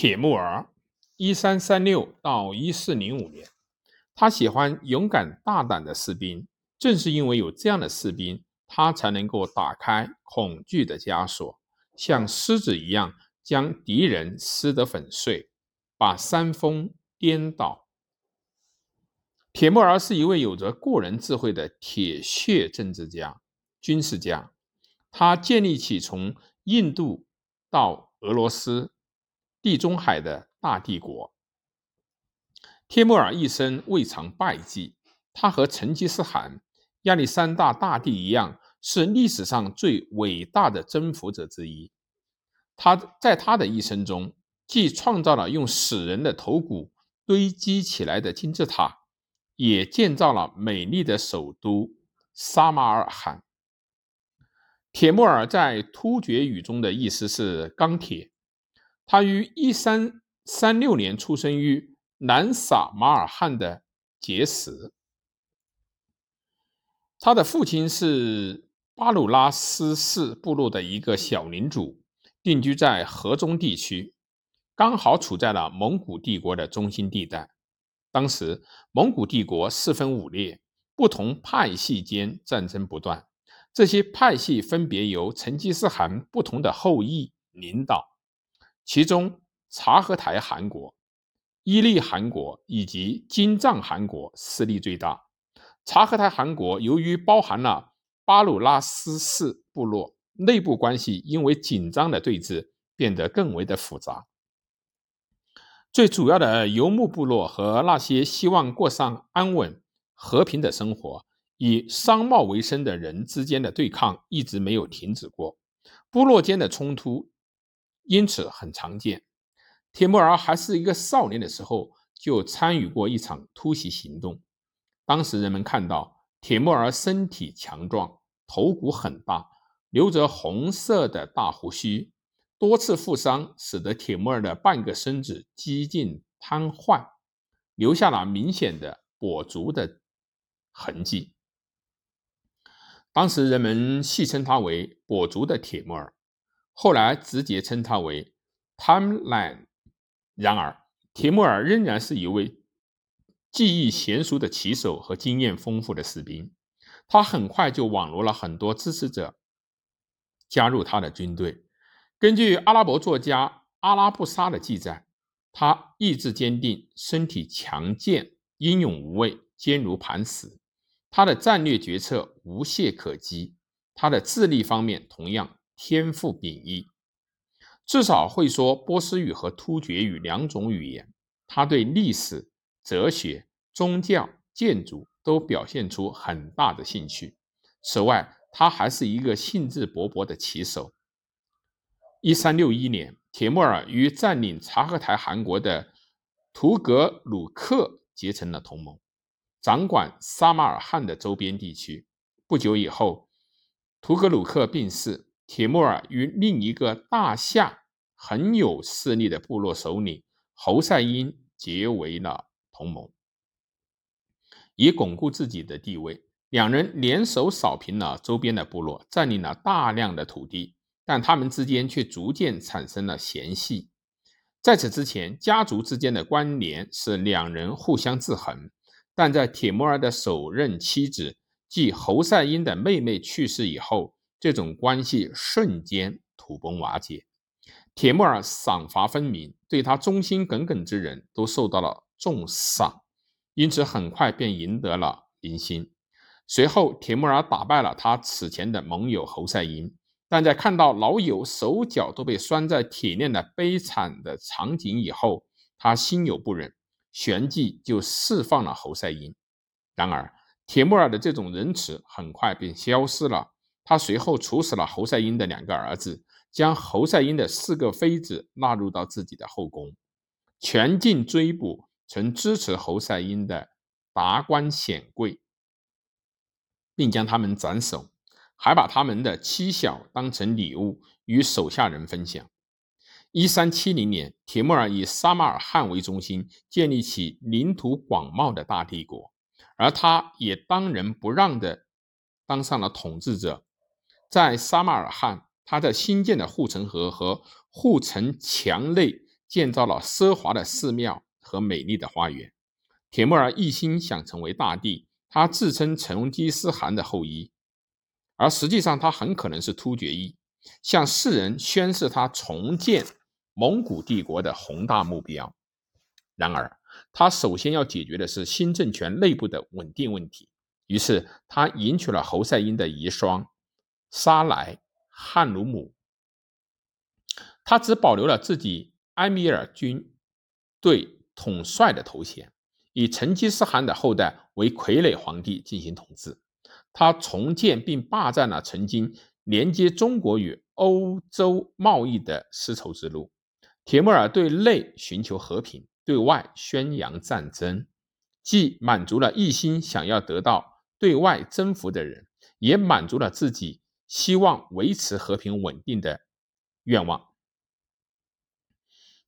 铁木儿，一三三六到一四零五年，他喜欢勇敢大胆的士兵。正是因为有这样的士兵，他才能够打开恐惧的枷锁，像狮子一样将敌人撕得粉碎，把山峰颠倒。铁木儿是一位有着过人智慧的铁血政治家、军事家，他建立起从印度到俄罗斯。地中海的大帝国，帖木儿一生未尝败绩。他和成吉思汗、亚历山大大帝一样，是历史上最伟大的征服者之一。他在他的一生中，既创造了用死人的头骨堆积起来的金字塔，也建造了美丽的首都撒马尔罕。铁木儿在突厥语中的意思是钢铁。他于一三三六年出生于南撒马尔罕的杰什。他的父亲是巴鲁拉斯氏部落的一个小领主，定居在河中地区，刚好处在了蒙古帝国的中心地带。当时蒙古帝国四分五裂，不同派系间战争不断，这些派系分别由成吉思汗不同的后裔领导。其中，察合台汗国、伊利汗国以及金帐汗国势力最大。察合台汗国由于包含了巴鲁拉斯氏部落，内部关系因为紧张的对峙变得更为的复杂。最主要的游牧部落和那些希望过上安稳和平的生活、以商贸为生的人之间的对抗一直没有停止过，部落间的冲突。因此很常见。铁木儿还是一个少年的时候，就参与过一场突袭行动。当时人们看到铁木儿身体强壮，头骨很大，留着红色的大胡须，多次负伤使得铁木儿的半个身子几近瘫痪，留下了明显的跛足的痕迹。当时人们戏称他为“跛足的铁木儿”。后来直接称他为 Timeline。然而，铁木儿仍然是一位技艺娴熟的骑手和经验丰富的士兵。他很快就网罗了很多支持者，加入他的军队。根据阿拉伯作家阿拉布沙的记载，他意志坚定，身体强健，英勇无畏，坚如磐石。他的战略决策无懈可击。他的智力方面同样。天赋秉异，至少会说波斯语和突厥语两种语言。他对历史、哲学、宗教、建筑都表现出很大的兴趣。此外，他还是一个兴致勃勃的棋手。一三六一年，铁木儿与占领察合台汗国的图格鲁克结成了同盟，掌管撒马尔罕的周边地区。不久以后，图格鲁克病逝。铁木儿与另一个大夏很有势力的部落首领侯赛因结为了同盟，以巩固自己的地位。两人联手扫平了周边的部落，占领了大量的土地，但他们之间却逐渐产生了嫌隙。在此之前，家族之间的关联是两人互相制衡，但在铁木儿的首任妻子即侯赛因的妹妹去世以后。这种关系瞬间土崩瓦解。铁木儿赏罚分明，对他忠心耿耿之人都受到了重赏，因此很快便赢得了民心。随后，铁木儿打败了他此前的盟友侯赛因，但在看到老友手脚都被拴在铁链的悲惨的场景以后，他心有不忍，旋即就释放了侯赛因。然而，铁木儿的这种仁慈很快便消失了。他随后处死了侯赛因的两个儿子，将侯赛因的四个妃子纳入到自己的后宫，全境追捕曾支持侯赛因的达官显贵，并将他们斩首，还把他们的妻小当成礼物与手下人分享。一三七零年，铁木儿以撒马尔罕为中心，建立起领土广袤的大帝国，而他也当仁不让地当上了统治者。在撒马尔罕，他在新建的护城河和护城墙内建造了奢华的寺庙和美丽的花园。铁木儿一心想成为大帝，他自称成吉思汗的后裔，而实际上他很可能是突厥裔，向世人宣示他重建蒙古帝国的宏大目标。然而，他首先要解决的是新政权内部的稳定问题。于是，他迎娶了侯赛因的遗孀沙莱汉努姆。他只保留了自己埃米尔军队统帅的头衔，以成吉思汗的后代为傀儡皇帝进行统治。他重建并霸占了曾经连接中国与欧洲贸易的丝绸之路。铁木尔对内寻求和平，对外宣扬战争，既满足了一心想要得到对外征服的人，也满足了自己希望维持和平稳定的愿望。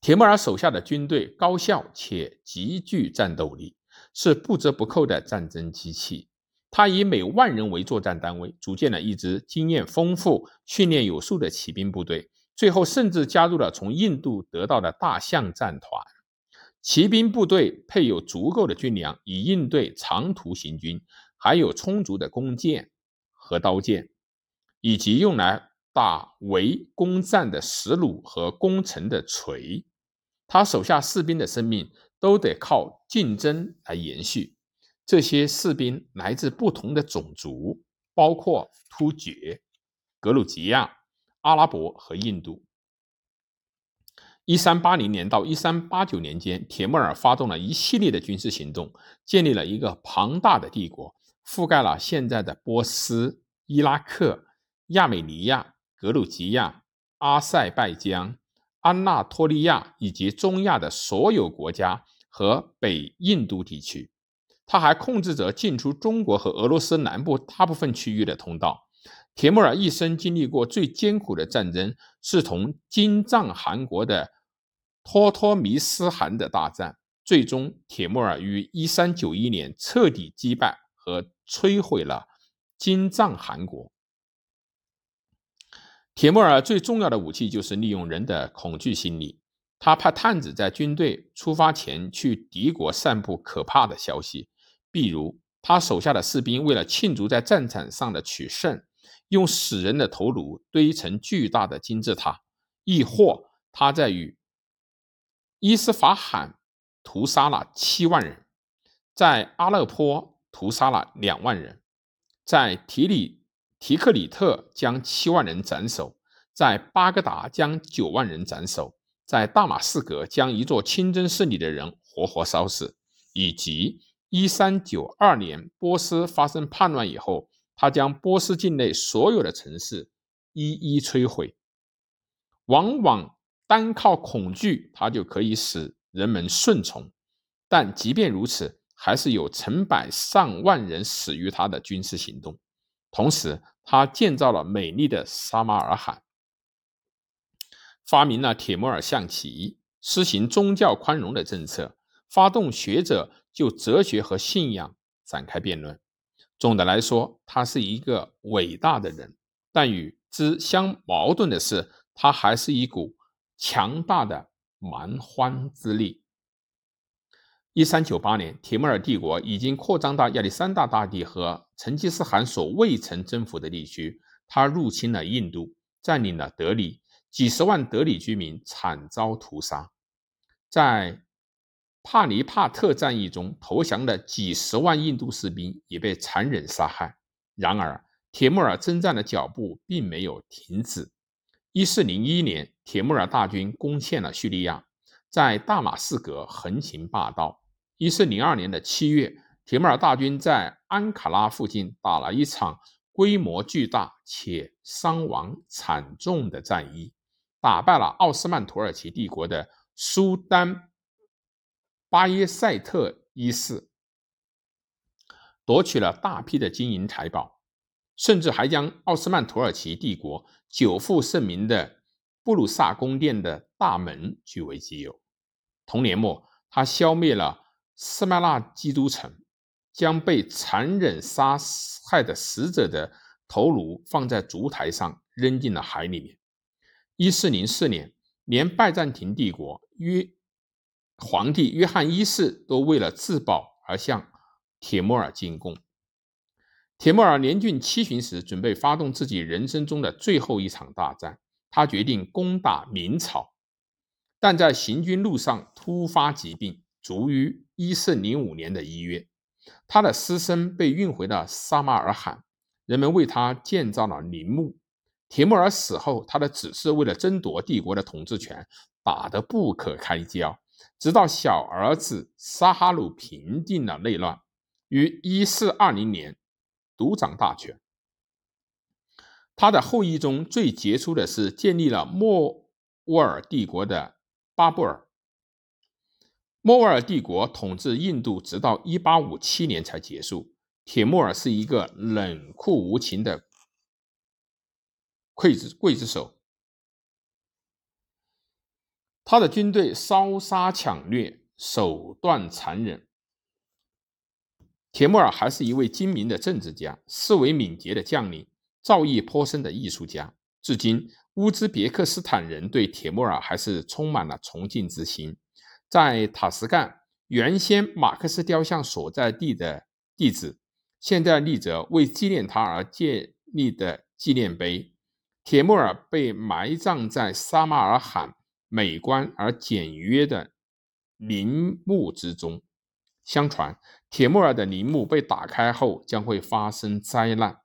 铁木尔手下的军队高效且极具战斗力，是不折不扣的战争机器。他以每万人为作战单位，组建了一支经验丰富、训练有素的骑兵部队。最后，甚至加入了从印度得到的大象战团。骑兵部队配有足够的军粮，以应对长途行军，还有充足的弓箭和刀剑，以及用来打围攻战的石弩和攻城的锤。他手下士兵的生命都得靠竞争来延续。这些士兵来自不同的种族，包括突厥、格鲁吉亚、阿拉伯和印度。一三八零年到一三八九年间，铁木尔发动了一系列的军事行动，建立了一个庞大的帝国，覆盖了现在的波斯、伊拉克、亚美尼亚、格鲁吉亚、阿塞拜疆。安纳托利亚以及中亚的所有国家和北印度地区，他还控制着进出中国和俄罗斯南部大部分区域的通道。铁木儿一生经历过最艰苦的战争，是同金帐汗国的托托弥斯汗的大战。最终，铁木儿于一三九一年彻底击败和摧毁了金帐汗国。铁木尔最重要的武器就是利用人的恐惧心理。他派探子在军队出发前去敌国散布可怕的消息，比如他手下的士兵为了庆祝在战场上的取胜，用死人的头颅堆成巨大的金字塔；亦或他在与伊斯法罕屠杀了七万人，在阿勒颇屠杀了两万人，在提里。提克里特将七万人斩首，在巴格达将九万人斩首，在大马士革将一座清真寺里的人活活烧死，以及一三九二年波斯发生叛乱以后，他将波斯境内所有的城市一一摧毁。往往单靠恐惧，他就可以使人们顺从，但即便如此，还是有成百上万人死于他的军事行动。同时，他建造了美丽的撒马尔罕，发明了铁木尔象棋，实行宗教宽容的政策，发动学者就哲学和信仰展开辩论。总的来说，他是一个伟大的人，但与之相矛盾的是，他还是一股强大的蛮荒之力。一三九八年，铁木尔帝国已经扩张到亚历山大大帝和成吉思汗所未曾征服的地区。他入侵了印度，占领了德里，几十万德里居民惨遭屠杀。在帕尼帕特战役中投降的几十万印度士兵也被残忍杀害。然而，铁木儿征战的脚步并没有停止。一四零一年，铁木儿大军攻陷了叙利亚，在大马士革横行霸道。一四零二年的七月，铁木儿大军在安卡拉附近打了一场规模巨大且伤亡惨重的战役，打败了奥斯曼土耳其帝国的苏丹巴耶塞特一世，夺取了大批的金银财宝，甚至还将奥斯曼土耳其帝国久负盛名的布鲁萨宫殿的大门据为己有。同年末，他消灭了。斯麦纳基督城将被残忍杀害的死者的头颅放在烛台上，扔进了海里面。一四零四年，连拜占庭帝国约皇帝约翰一世都为了自保而向铁木尔进贡。铁木尔年近七旬时，准备发动自己人生中的最后一场大战，他决定攻打明朝，但在行军路上突发疾病，卒于一四零五年的一月。他的尸身被运回了撒马尔罕，人们为他建造了陵墓。铁木尔死后，他的子嗣为了争夺帝国的统治权，打得不可开交。直到小儿子沙哈鲁平定了内乱，于一四二零年独掌大权。他的后裔中最杰出的是建立了莫卧儿帝国的巴布尔。莫卧儿帝国统治印度直到一八五七年才结束。铁木尔是一个冷酷无情的。刽子刽子手，他的军队烧杀抢掠，手段残忍。铁木尔还是一位精明的政治家，思维敏捷的将领，造诣颇深的艺术家。至今，乌兹别克斯坦人对铁木尔还是充满了崇敬之心。在塔什干，原先马克思雕像所在地的地址，现在立着为纪念他而建立的纪念碑。铁木尔被埋葬在撒马尔罕美观而简约的陵墓之中。相传，铁木尔的陵墓被打开后将会发生灾难。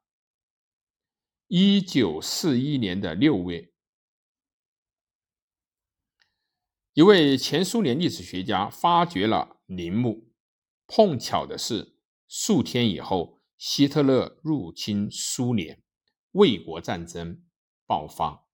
一九四一年的六月，一位前苏联历史学家发掘了陵墓。碰巧的是，数天以后，希特勒入侵苏联，卫国战争。爆发。